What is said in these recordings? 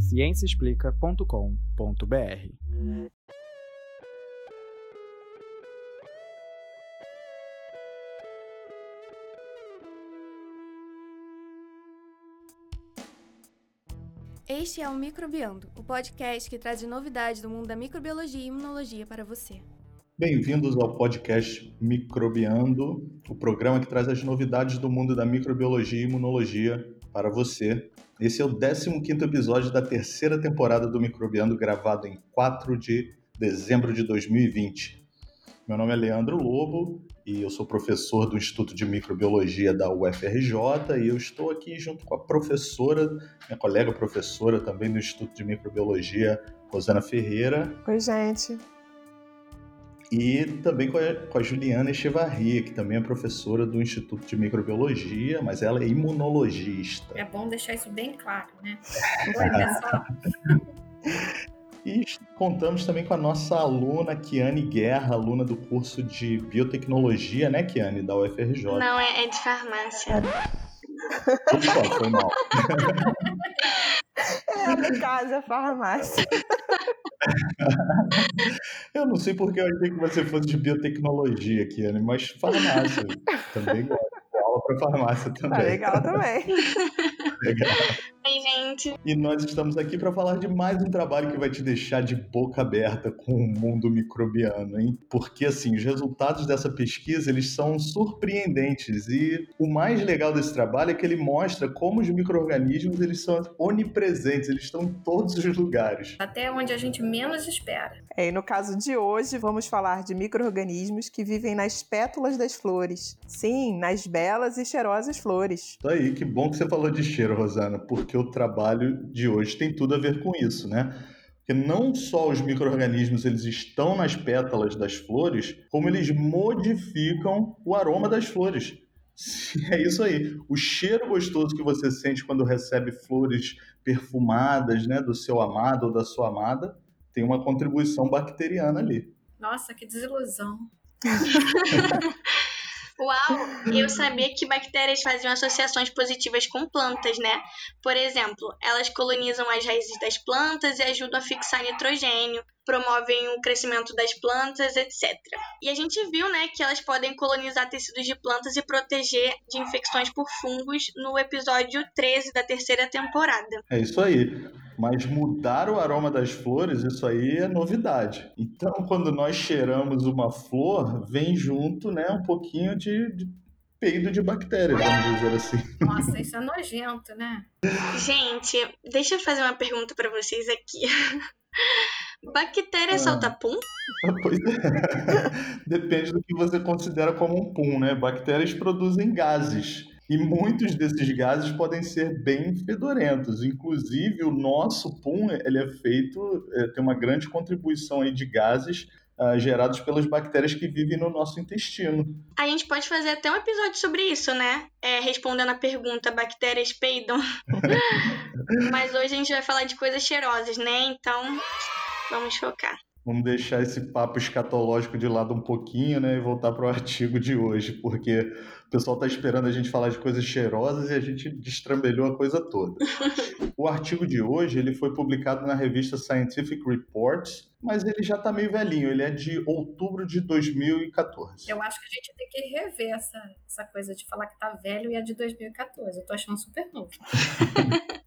ciênciaexplica.com.br. Este é o Microbiando, o podcast que traz novidades do mundo da microbiologia e imunologia para você. Bem-vindos ao podcast Microbiando, o programa que traz as novidades do mundo da microbiologia e imunologia para você. Esse é o 15º episódio da terceira temporada do Microbiando, gravado em 4 de dezembro de 2020. Meu nome é Leandro Lobo e eu sou professor do Instituto de Microbiologia da UFRJ e eu estou aqui junto com a professora, minha colega professora também do Instituto de Microbiologia, Rosana Ferreira. Oi, gente. E também com a, com a Juliana Echevarria, que também é professora do Instituto de Microbiologia, mas ela é imunologista. É bom deixar isso bem claro, né? Oi, pessoal. E contamos também com a nossa aluna, Kiane Guerra, aluna do curso de Biotecnologia, né, Kiane, da UFRJ. Não, é, é de farmácia. Opa, foi mal. É, no caso, é farmácia. eu não sei porque eu achei que você fosse de biotecnologia, Kiane, mas farmácia também gosto. Aula para farmácia também. Tá legal também. legal. Oi, gente. E nós estamos aqui para falar de mais um trabalho que vai te deixar de boca aberta com o mundo microbiano, hein? Porque assim, os resultados dessa pesquisa, eles são surpreendentes e o mais legal desse trabalho é que ele mostra como os microorganismos, eles são onipresentes, eles estão em todos os lugares. Até onde a gente menos espera. É, e no caso de hoje, vamos falar de microorganismos que vivem nas pétalas das flores. Sim, nas belas e cheirosas flores. Isso aí, que bom que você falou de cheiro, Rosana, porque o trabalho de hoje tem tudo a ver com isso, né? Porque não só os micro-organismos eles estão nas pétalas das flores, como eles modificam o aroma das flores. É isso aí. O cheiro gostoso que você sente quando recebe flores perfumadas, né, do seu amado ou da sua amada, tem uma contribuição bacteriana ali. Nossa, que desilusão. Uau, eu sabia que bactérias faziam associações positivas com plantas, né? Por exemplo, elas colonizam as raízes das plantas e ajudam a fixar nitrogênio, promovem o crescimento das plantas, etc. E a gente viu, né, que elas podem colonizar tecidos de plantas e proteger de infecções por fungos no episódio 13 da terceira temporada. É isso aí. Mas mudar o aroma das flores, isso aí é novidade. Então, quando nós cheiramos uma flor, vem junto, né, um pouquinho de, de peido de bactérias, vamos dizer assim. Nossa, isso é nojento, né? Gente, deixa eu fazer uma pergunta para vocês aqui. Bactéria ah. solta pum? Pois é. Depende do que você considera como um pum, né? Bactérias produzem gases. E muitos desses gases podem ser bem fedorentos. Inclusive, o nosso pum ele é feito, é, tem uma grande contribuição aí de gases uh, gerados pelas bactérias que vivem no nosso intestino. A gente pode fazer até um episódio sobre isso, né? É, respondendo a pergunta: bactérias peidam? Mas hoje a gente vai falar de coisas cheirosas, né? Então, vamos focar. Vamos deixar esse papo escatológico de lado um pouquinho, né? E voltar para o artigo de hoje, porque o pessoal está esperando a gente falar de coisas cheirosas e a gente destrambelhou a coisa toda. o artigo de hoje ele foi publicado na revista Scientific Reports, mas ele já está meio velhinho. Ele é de outubro de 2014. Eu acho que a gente tem que rever essa, essa coisa de falar que tá velho e é de 2014. Eu tô achando super novo.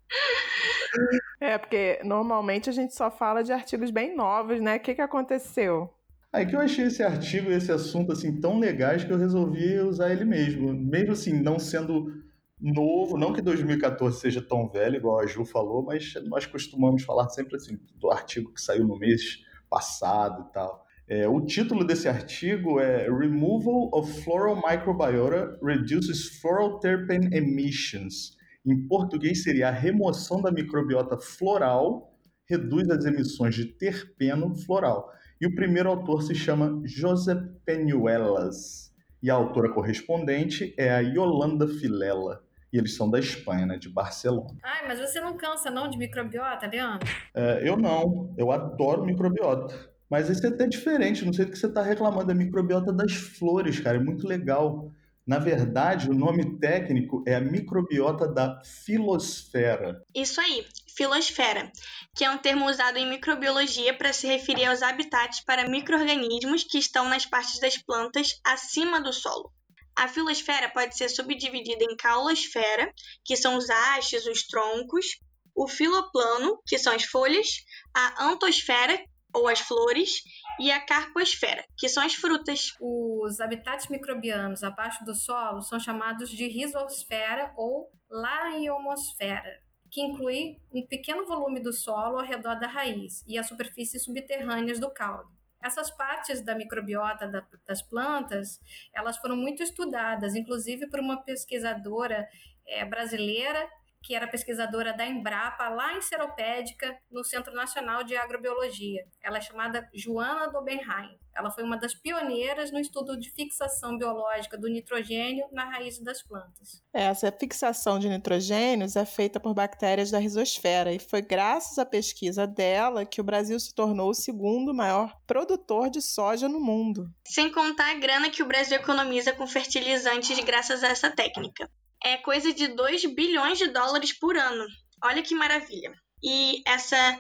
É, porque normalmente a gente só fala de artigos bem novos, né? O que, que aconteceu? Aí que eu achei esse artigo, esse assunto assim tão legais que eu resolvi usar ele mesmo. Mesmo assim, não sendo novo, não que 2014 seja tão velho, igual a Ju falou, mas nós costumamos falar sempre assim do artigo que saiu no mês passado e tal. É, o título desse artigo é Removal of Floral Microbiota Reduces Floral Terpene Emissions em português seria a remoção da microbiota floral reduz as emissões de terpeno floral. E o primeiro autor se chama José Penuelas. E a autora correspondente é a Yolanda Filela. E eles são da Espanha, né, de Barcelona. Ai, mas você não cansa não de microbiota, Leandro? É, eu não. Eu adoro microbiota. Mas esse é até diferente. Não sei do que você está reclamando. da microbiota das flores, cara. É muito legal Na verdade, o nome técnico é a microbiota da filosfera. Isso aí, filosfera, que é um termo usado em microbiologia para se referir aos habitats para micro-organismos que estão nas partes das plantas acima do solo. A filosfera pode ser subdividida em caulosfera, que são os hastes, os troncos, o filoplano, que são as folhas, a antosfera, ou as flores, e a carposfera, que são as frutas. Os habitats microbianos abaixo do solo são chamados de rizosfera ou laiomosfera, que inclui um pequeno volume do solo ao redor da raiz e as superfícies subterrâneas do caule. Essas partes da microbiota da, das plantas, elas foram muito estudadas, inclusive por uma pesquisadora é, brasileira que era pesquisadora da Embrapa, lá em Seropédica, no Centro Nacional de Agrobiologia. Ela é chamada Joana Dobenheim. Ela foi uma das pioneiras no estudo de fixação biológica do nitrogênio na raiz das plantas. Essa fixação de nitrogênios é feita por bactérias da risosfera e foi graças à pesquisa dela que o Brasil se tornou o segundo maior produtor de soja no mundo. Sem contar a grana que o Brasil economiza com fertilizantes graças a essa técnica é coisa de 2 bilhões de dólares por ano. Olha que maravilha. E essa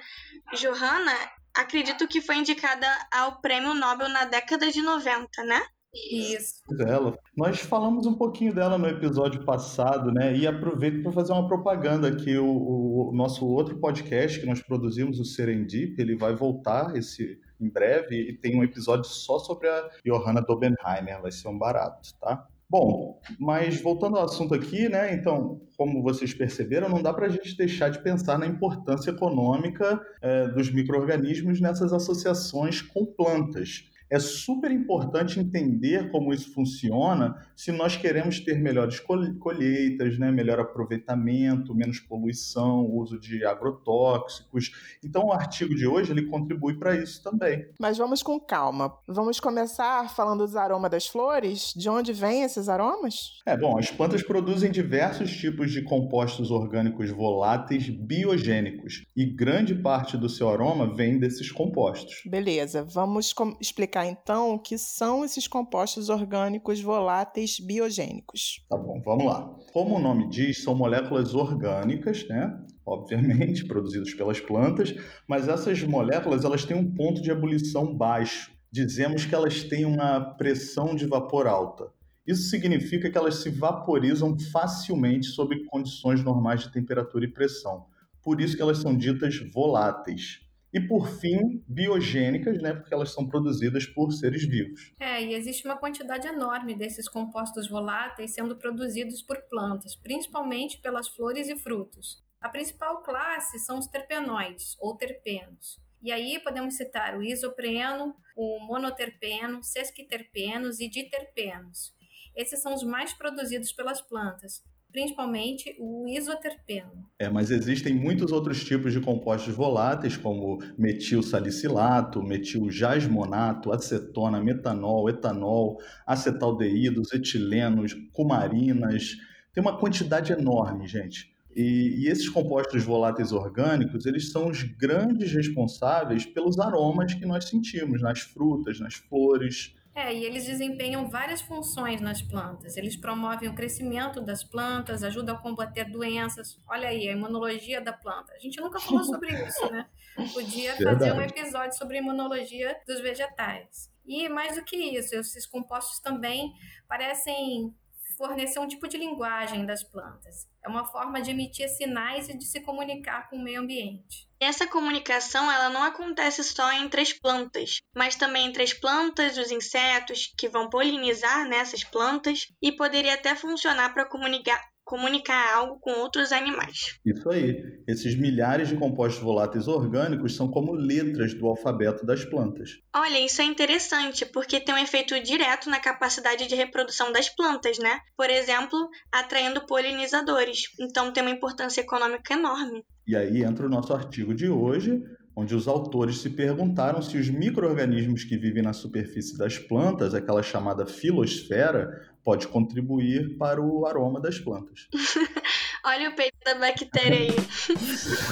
Johanna, acredito que foi indicada ao Prêmio Nobel na década de 90, né? Isso. Dela. Nós falamos um pouquinho dela no episódio passado, né? E aproveito para fazer uma propaganda aqui. O, o, nosso outro podcast que nós produzimos, o Serendip, ele vai voltar esse em breve e tem um episódio só sobre a Johanna Dobenheimer. Vai ser um barato, tá? Bom, mas voltando ao assunto aqui, né? Então, como vocês perceberam, não dá para a gente deixar de pensar na importância econômica é, dos micro-organismos nessas associações com plantas é super importante entender como isso funciona se nós queremos ter melhores colheitas, né, melhor aproveitamento, menos poluição, uso de agrotóxicos. Então, o artigo de hoje ele contribui para isso também. Mas vamos com calma. Vamos começar falando dos aromas das flores. De onde vêm esses aromas? É bom, as plantas produzem diversos tipos de compostos orgânicos voláteis biogênicos e grande parte do seu aroma vem desses compostos. Beleza, vamos explicar explicar então o que são esses compostos orgânicos voláteis biogênicos. Tá bom, vamos lá. Como o nome diz, são moléculas orgânicas, né? Obviamente, produzidas pelas plantas, mas essas moléculas elas têm um ponto de ebulição baixo. Dizemos que elas têm uma pressão de vapor alta. Isso significa que elas se vaporizam facilmente sob condições normais de temperatura e pressão. Por isso que elas são ditas voláteis. E por fim, biogênicas, né, porque elas são produzidas por seres vivos. É, e existe uma quantidade enorme desses compostos voláteis sendo produzidos por plantas, principalmente pelas flores e frutos. A principal classe são os terpenoides, ou terpenos. E aí podemos citar o isopreno, o monoterpeno, sesquiterpenos e diterpenos. Esses são os mais produzidos pelas plantas, principalmente o isoterpeno. É, mas existem muitos outros tipos de compostos voláteis, como metilsalicilato, metiljasmonato, acetona, metanol, etanol, acetaldeídos, etilenos, cumarinas. Tem uma quantidade enorme, gente. E, e, esses compostos voláteis orgânicos, eles são os grandes responsáveis pelos aromas que nós sentimos nas frutas, nas flores, é, e eles desempenham várias funções nas plantas. Eles promovem o crescimento das plantas, ajudam a combater doenças. Olha aí, a imunologia da planta. A gente nunca falou sobre isso, né? Podia fazer um episódio sobre a imunologia dos vegetais. E mais do que isso, esses compostos também parecem fornecer um tipo de linguagem das plantas. É uma forma de emitir sinais e de se comunicar com o meio ambiente. Essa comunicação ela não acontece só entre as plantas, mas também entre as plantas, os insetos que vão polinizar nessas plantas e poderia até funcionar para comunicar, comunicar algo com outros animais. Isso aí. Esses milhares de compostos voláteis orgânicos são como letras do alfabeto das plantas. Olha, isso é interessante, porque tem um efeito direto na capacidade de reprodução das plantas, né? Por exemplo, atraindo polinizadores. Então tem uma importância econômica enorme. E aí entra o nosso artigo de hoje, onde os autores se perguntaram se os micro-organismos que vivem na superfície das plantas, aquela chamada filosfera, pode contribuir para o aroma das plantas. Olha o peito da bactéria aí.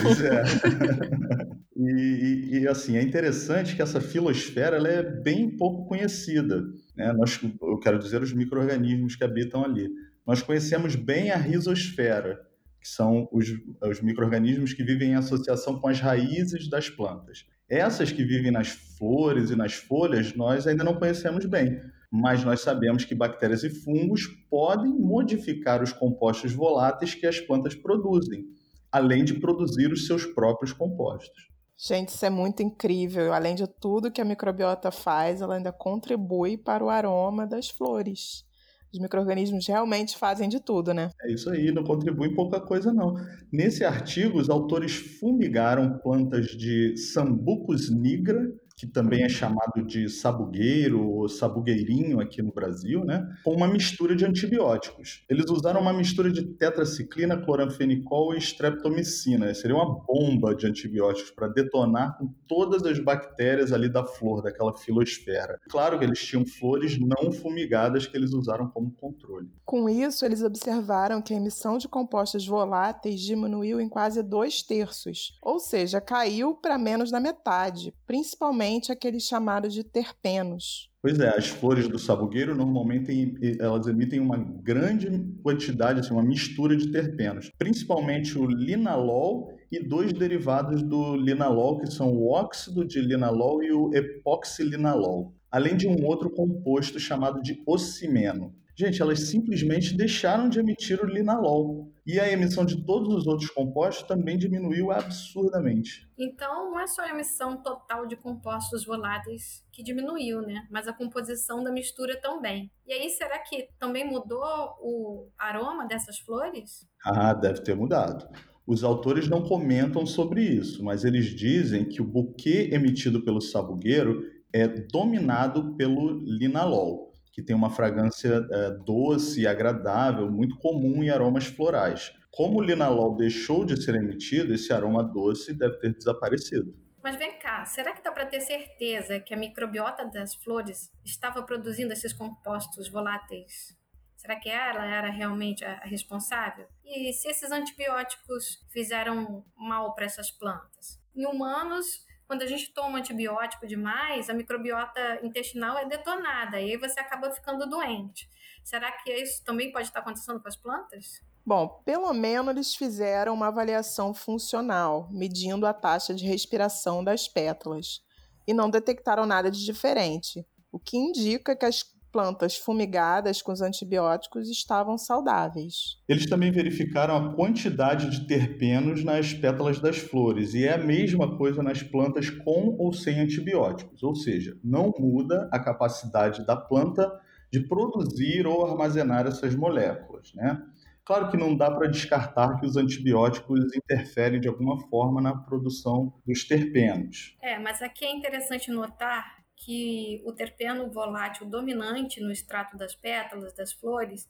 Pois é. E, e, e, assim, é interessante que essa filosfera ela é bem pouco conhecida. Né? Nós, eu quero dizer os micro-organismos que habitam ali. Nós conhecemos bem a risosfera, que são os, os micro-organismos que vivem em associação com as raízes das plantas. Essas que vivem nas flores e nas folhas, nós ainda não conhecemos bem, mas nós sabemos que bactérias e fungos podem modificar os compostos voláteis que as plantas produzem, além de produzir os seus próprios compostos. Gente, isso é muito incrível. Além de tudo que a microbiota faz, ela ainda contribui para o aroma das flores. Os micro-organismos realmente fazem de tudo, né? É isso aí, não contribui pouca coisa, não. Nesse artigo, os autores fumigaram plantas de Sambucus nigra que também é chamado de sabugueiro ou sabugueirinho aqui no Brasil, né? com uma mistura de antibióticos. Eles usaram uma mistura de tetraciclina, cloranfenicol e streptomicina. Seria uma bomba de antibióticos para detonar com todas as bactérias ali da flor, daquela filosfera. Claro que eles tinham flores não fumigadas que eles usaram como controle. Com isso, eles observaram que a emissão de compostos voláteis diminuiu em quase dois terços, ou seja, caiu para menos da metade, principalmente principalmente aqueles chamados de terpenos. Pois é, as flores do sabugueiro normalmente elas emitem uma grande quantidade, assim, uma mistura de terpenos, principalmente o linalol e dois derivados do linalol, que são o óxido de linalol e o epoxilinalol, além de um outro composto chamado de ocimeno. Gente, elas simplesmente deixaram de emitir o linalol. E a emissão de todos os outros compostos também diminuiu absurdamente. Então, não é só a emissão total de compostos voláteis que diminuiu, né? Mas a composição da mistura também. E aí, será que também mudou o aroma dessas flores? Ah, deve ter mudado. Os autores não comentam sobre isso, mas eles dizem que o buquê emitido pelo sabugueiro é dominado pelo linalol que tem uma fragrância é, doce e agradável, muito comum em aromas florais. Como o linalol deixou de ser emitido, esse aroma doce deve ter desaparecido. Mas vem cá, será que dá para ter certeza que a microbiota das flores estava produzindo esses compostos voláteis? Será que ela era realmente a responsável? E se esses antibióticos fizeram mal para essas plantas? Em humanos, quando a gente toma antibiótico demais, a microbiota intestinal é detonada e aí você acaba ficando doente. Será que isso também pode estar acontecendo com as plantas? Bom, pelo menos eles fizeram uma avaliação funcional, medindo a taxa de respiração das pétalas, e não detectaram nada de diferente, o que indica que as plantas fumigadas com os antibióticos estavam saudáveis. Eles também verificaram a quantidade de terpenos nas pétalas das flores, e é a mesma coisa nas plantas com ou sem antibióticos, ou seja, não muda a capacidade da planta de produzir ou armazenar essas moléculas, né? Claro que não dá para descartar que os antibióticos interferem de alguma forma na produção dos terpenos. É, mas aqui é interessante notar que o terpeno volátil dominante no extrato das pétalas das flores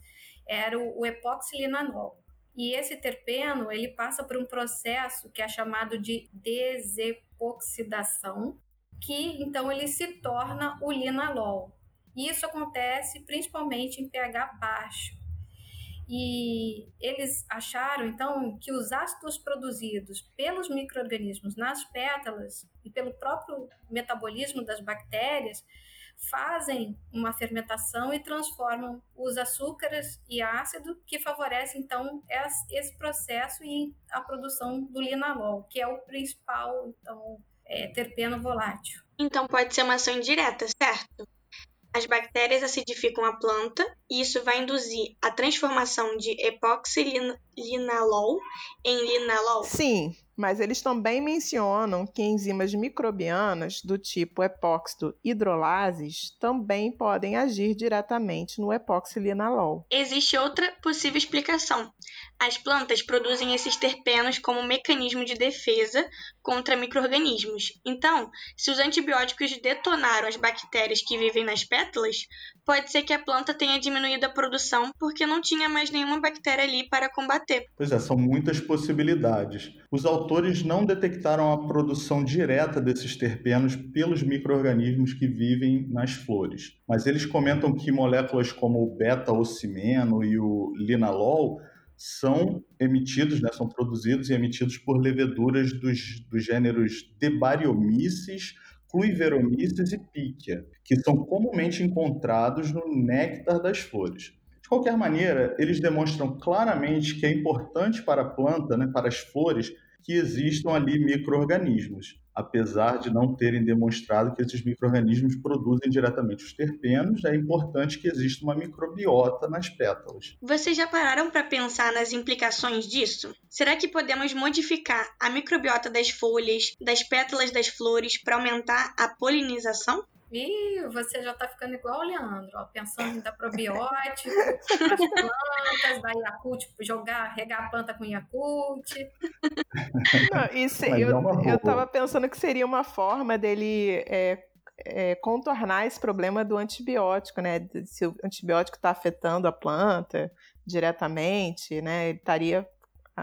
era o epoxilinanol. E esse terpeno, ele passa por um processo que é chamado de desepoxidação, que então ele se torna o linalol. Isso acontece principalmente em pH baixo. E eles acharam, então, que os ácidos produzidos pelos micro-organismos nas pétalas e pelo próprio metabolismo das bactérias fazem uma fermentação e transformam os açúcares e ácido, que favorece, então, esse processo e a produção do linalol, que é o principal, então, é, terpeno volátil. Então, pode ser uma ação indireta, certo? As bactérias acidificam a planta e isso vai induzir a transformação de epoxilinalol em linalol? Sim, mas eles também mencionam que enzimas microbianas do tipo epóxido hidrolases também podem agir diretamente no epoxilinalol. Existe outra possível explicação. As plantas produzem esses terpenos como mecanismo de defesa contra microrganismos. Então, se os antibióticos detonaram as bactérias que vivem nas pétalas, pode ser que a planta tenha diminuído a produção porque não tinha mais nenhuma bactéria ali para combater. Pois é, são muitas possibilidades. Os autores não detectaram a produção direta desses terpenos pelos microrganismos que vivem nas flores, mas eles comentam que moléculas como o beta-ocimeno e o linalol são emitidos, né, são produzidos e emitidos por leveduras dos, dos gêneros Debariomyces, Cluiveromyces e Píquia, que são comumente encontrados no néctar das flores. De qualquer maneira, eles demonstram claramente que é importante para a planta, né, para as flores, que existam ali micro-organismos apesar de não terem demonstrado que esses micro-organismos produzem diretamente os terpenos, é importante que exista uma microbiota nas pétalas. Vocês já pararam para pensar nas implicações disso? Será que podemos modificar a microbiota das folhas, das pétalas das flores para aumentar a polinização? Ih, você já tá ficando igual o Leandro, ó, pensando em dar probiótico, as plantas, dar Yakult, jogar, regar a planta com Yakult. Não, isso, eu, é eu tava pensando que seria uma forma dele é, é, contornar esse problema do antibiótico, né? Se o antibiótico está afetando a planta diretamente, né? Ele estaria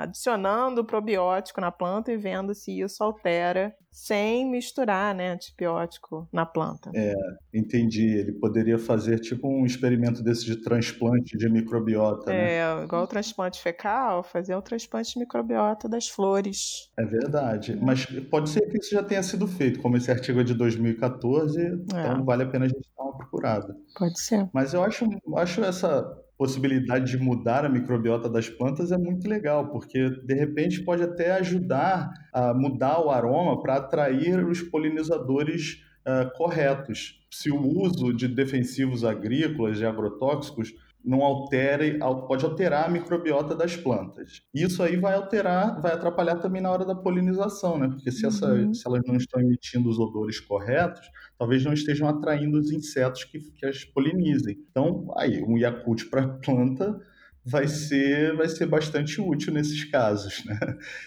adicionando o probiótico na planta e vendo se isso altera sem misturar né, antibiótico na planta. É, entendi. Ele poderia fazer tipo um experimento desse de transplante de microbiota. Né? É, né? igual o transplante fecal, fazer o transplante de microbiota das flores. É verdade. Mas pode ser que isso já tenha sido feito, como esse artigo é de 2014, é. então vale a pena a gente dar uma procurada. Pode ser. Mas eu acho, acho essa possibilidade de mudar a microbiota das plantas é muito legal, porque de repente pode até ajudar a mudar o aroma para atrair os polinizadores uh, corretos. Se o uso de defensivos agrícolas e agrotóxicos não altere, pode alterar a microbiota das plantas. Isso aí vai alterar, vai atrapalhar também na hora da polinização, né? Porque se, essa, uhum. se elas não estão emitindo os odores corretos, talvez não estejam atraindo os insetos que, que as polinizem. Então, aí, um Yakult para a planta vai ser, vai ser bastante útil nesses casos. Né?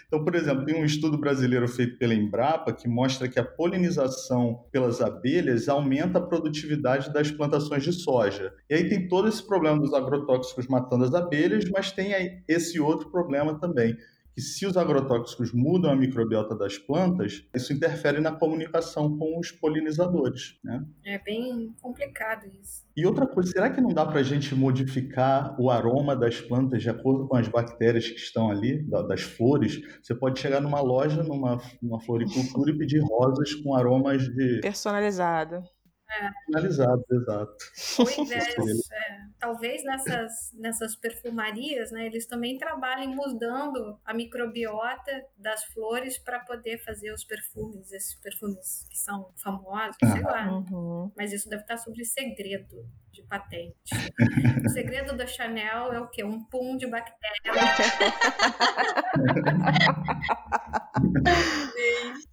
Então, por exemplo, tem um estudo brasileiro feito pela Embrapa que mostra que a polinização pelas abelhas aumenta a produtividade das plantações de soja. E aí tem todo esse problema dos agrotóxicos matando as abelhas, mas tem esse outro problema também, que se os agrotóxicos mudam a microbiota das plantas, isso interfere na comunicação com os polinizadores. Né? É bem complicado isso. E outra coisa, será que não dá para a gente modificar o aroma das plantas de acordo com as bactérias que estão ali, das flores? Você pode chegar numa loja, numa, numa floricultura e pedir rosas com aromas de... Personalizado. É. Finalizado, exato. é, talvez nessas, nessas perfumarias, né, eles também trabalhem mudando a microbiota das flores para poder fazer os perfumes, esses perfumes que são famosos, ah. sei lá. Uhum. Mas isso deve estar sobre segredo de patente. o segredo da Chanel é o quê? Um pum de bactéria.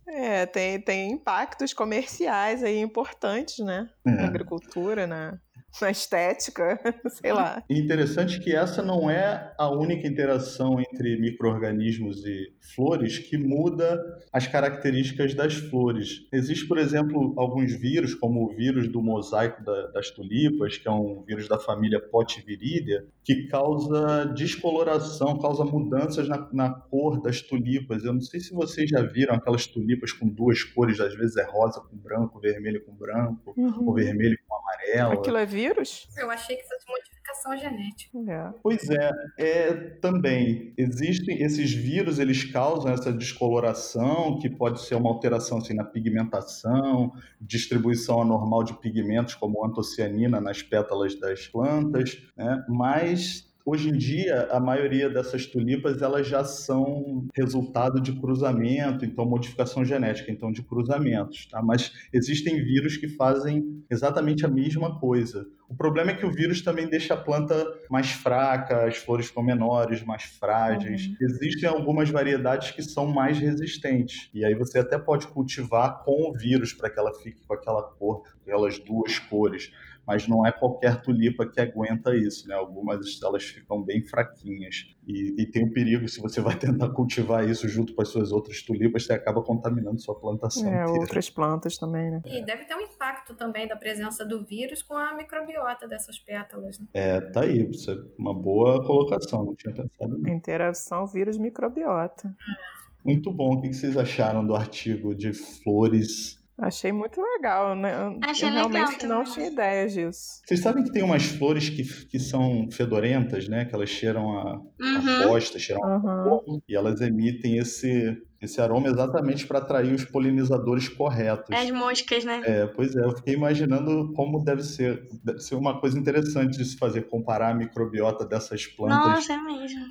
é, tem, tem impactos comerciais aí importantes, né? É. Na agricultura, na, na estética, sei lá. interessante que essa não é a única interação entre micro-organismos e flores que muda as características das flores. Existe, por exemplo, alguns vírus, como o vírus do mosaico da, das tulipas, que é um vírus da família Potiviridia, que causa descoloração, causa mudanças na, na cor das tulipas. Eu não sei se vocês já viram aquelas tulipas com duas cores, às vezes é rosa com branco, vermelho com branco, uhum. ou vermelho com amarelo. Aquilo é vírus? Eu achei que fosse modificação genética. É. Pois é, é, também existem esses vírus, eles causam essa descoloração, que pode ser uma alteração assim, na pigmentação, distribuição anormal de pigmentos como antocianina nas pétalas das plantas, né? mas Hoje em dia, a maioria dessas tulipas elas já são resultado de cruzamento, então modificação genética, então de cruzamentos, tá? Mas existem vírus que fazem exatamente a mesma coisa. O problema é que o vírus também deixa a planta mais fraca, as flores ficam menores, mais frágeis. Uhum. Existem algumas variedades que são mais resistentes. E aí você até pode cultivar com o vírus para que ela fique com aquela cor, aquelas duas cores mas não é qualquer tulipa que aguenta isso, né? Algumas elas ficam bem fraquinhas. E, e, tem o um perigo, se você vai tentar cultivar isso junto com as suas outras tulipas, você acaba contaminando sua plantação. É, inteira. outras plantas também, né? E deve ter um impacto também da presença do vírus com a microbiota dessas pétalas, né? É, tá aí. Isso é uma boa colocação, não tinha pensado nisso. Interação vírus-microbiota. Muito bom. O que vocês acharam do artigo de flores Achei muito legal, né? Eu, Achei eu legal realmente não tinha ideia disso. Vocês sabem que tem umas flores que, que são fedorentas, né? Que elas cheiram a, a Uhum. bosta, cheiram a Aham. porco, e elas emitem esse, esse aroma exatamente para atrair os polinizadores corretos. As moscas, né? É, pois é, eu fiquei imaginando como deve ser. Deve ser uma coisa interessante de se fazer, comparar a microbiota dessas plantas. Nossa, é mesmo.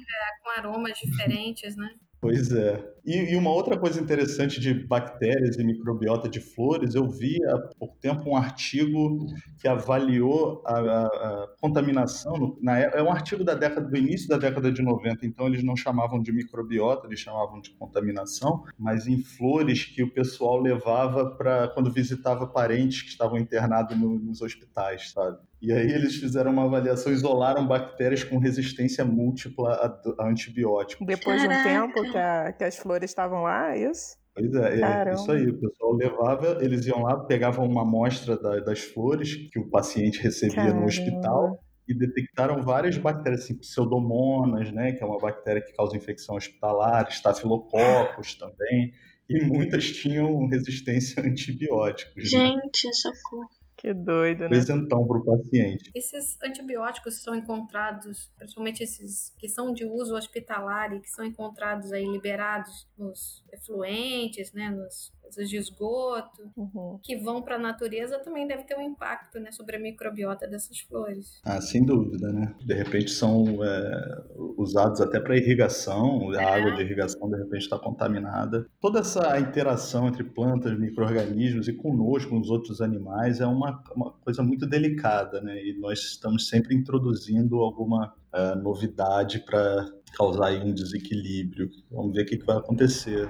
Com aromas diferentes, né? Pois é. E, e uma outra coisa interessante de bactérias e microbiota de flores, eu vi há pouco tempo um artigo que avaliou a, a- a contaminação. na é é um artigo da década do início da década de 90, então eles não chamavam de microbiota, eles chamavam de contaminação, mas em flores que o pessoal levava para quando visitava parentes que estavam internados no- nos hospitais, sabe? E aí eles fizeram uma avaliação, isolaram bactérias com resistência múltipla a, a antibióticos. Depois de um tempo que, que as flores estavam lá, é isso? Pois é, é isso aí. O pessoal levava, eles iam lá, pegavam uma amostra da- das flores que o paciente recebia Caramba. no hospital e detectaram várias bactérias, assim, pseudomonas, né, que é uma bactéria que causa infecção hospitalar, estafilococos também, e muitas tinham resistência a antibióticos. Né? Gente, socorro. Que doido, né? Apresentão para o paciente. Esses antibióticos são encontrados, principalmente esses que são de uso hospitalar e que são encontrados aí liberados nos efluentes, né, nas coisas de esgoto, Uhum. que vão para a natureza, também deve ter um impacto, né, sobre a microbiota dessas flores. Ah, sem dúvida, né? De repente são é, usados até para irrigação, a água de irrigação de repente está contaminada. Toda essa interação entre plantas, micro-organismos e conosco, com os outros animais, é uma, uma coisa muito delicada, né? E nós estamos sempre introduzindo alguma é, novidade para causar aí um desequilíbrio. Vamos ver o que, que vai acontecer.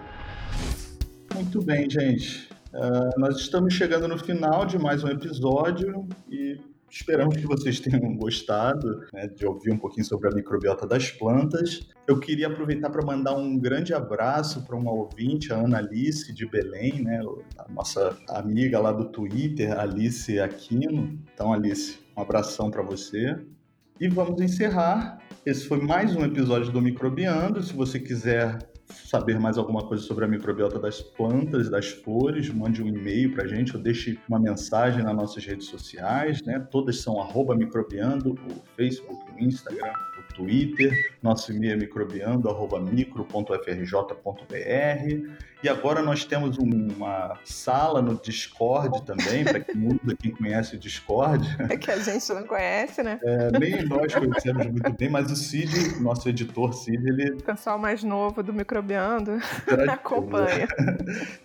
Muito bem, gente. Ah, nós estamos chegando no final de mais um episódio e esperamos que vocês tenham gostado né, de ouvir um pouquinho sobre a microbiota das plantas. Eu queria aproveitar para mandar um grande abraço para uma ouvinte, a Ana Alice de Belém, né, a nossa amiga lá do Twitter, Alice Aquino. Então, Alice, um abração para você. E vamos encerrar. Esse foi mais um episódio do Microbiando. Se você quiser saber mais alguma coisa sobre a microbiota das plantas, das flores, mande um e-mail para a gente ou deixe uma mensagem nas nossas redes sociais, né? Todas são microbiando, o Facebook, o Instagram, o Twitter. Nosso e-mail é microbiando, micro.frj.br. E agora nós temos uma sala no Discord também, para quem usa, quem conhece o Discord. É que a gente não conhece, né? É, nem nós conhecemos muito bem, mas o Cid, nosso editor Cid, ele O pessoal mais novo do Microbiando acompanha.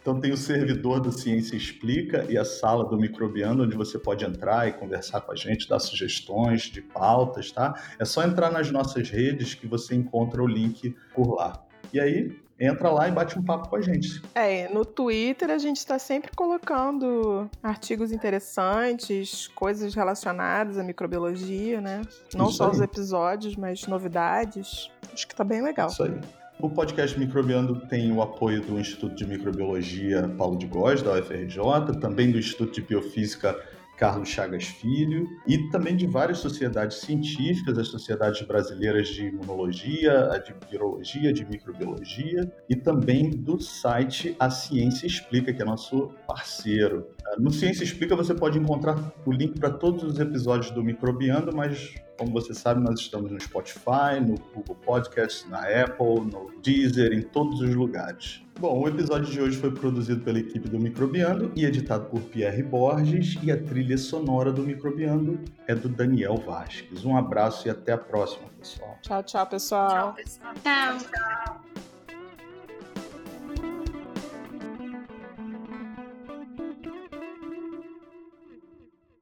Então tem o servidor do Ciência Explica e a sala do Microbiano, onde você pode entrar e conversar com a gente, dar sugestões de pautas, tá? É só entrar nas nossas redes que você encontra o link por lá. E aí, entra lá e bate um papo com a gente. É, no Twitter a gente está sempre colocando artigos interessantes, coisas relacionadas à microbiologia, né? Não Isso só aí. os episódios, mas novidades. Acho que tá bem legal. Isso aí. O podcast Microbiando tem o apoio do Instituto de Microbiologia Paulo de Góes, da UFRJ, também do Instituto de Biofísica Carlos Chagas Filho, e também de várias sociedades científicas, as sociedades brasileiras de imunologia, a de virologia, de microbiologia, e também do site A Ciência Explica, que é nosso parceiro. No Ciência Explica você pode encontrar o link para todos os episódios do Microbiando, mas como você sabe, nós estamos no Spotify, no Google Podcasts, na Apple, no Deezer, em todos os lugares. Bom, o episódio de hoje foi produzido pela equipe do Microbiando e editado por Pierre Borges e a trilha sonora do Microbiando é do Daniel Vasques. Um abraço e até a próxima, pessoal. Tchau, tchau, pessoal. Tchau, pessoal. Tchau.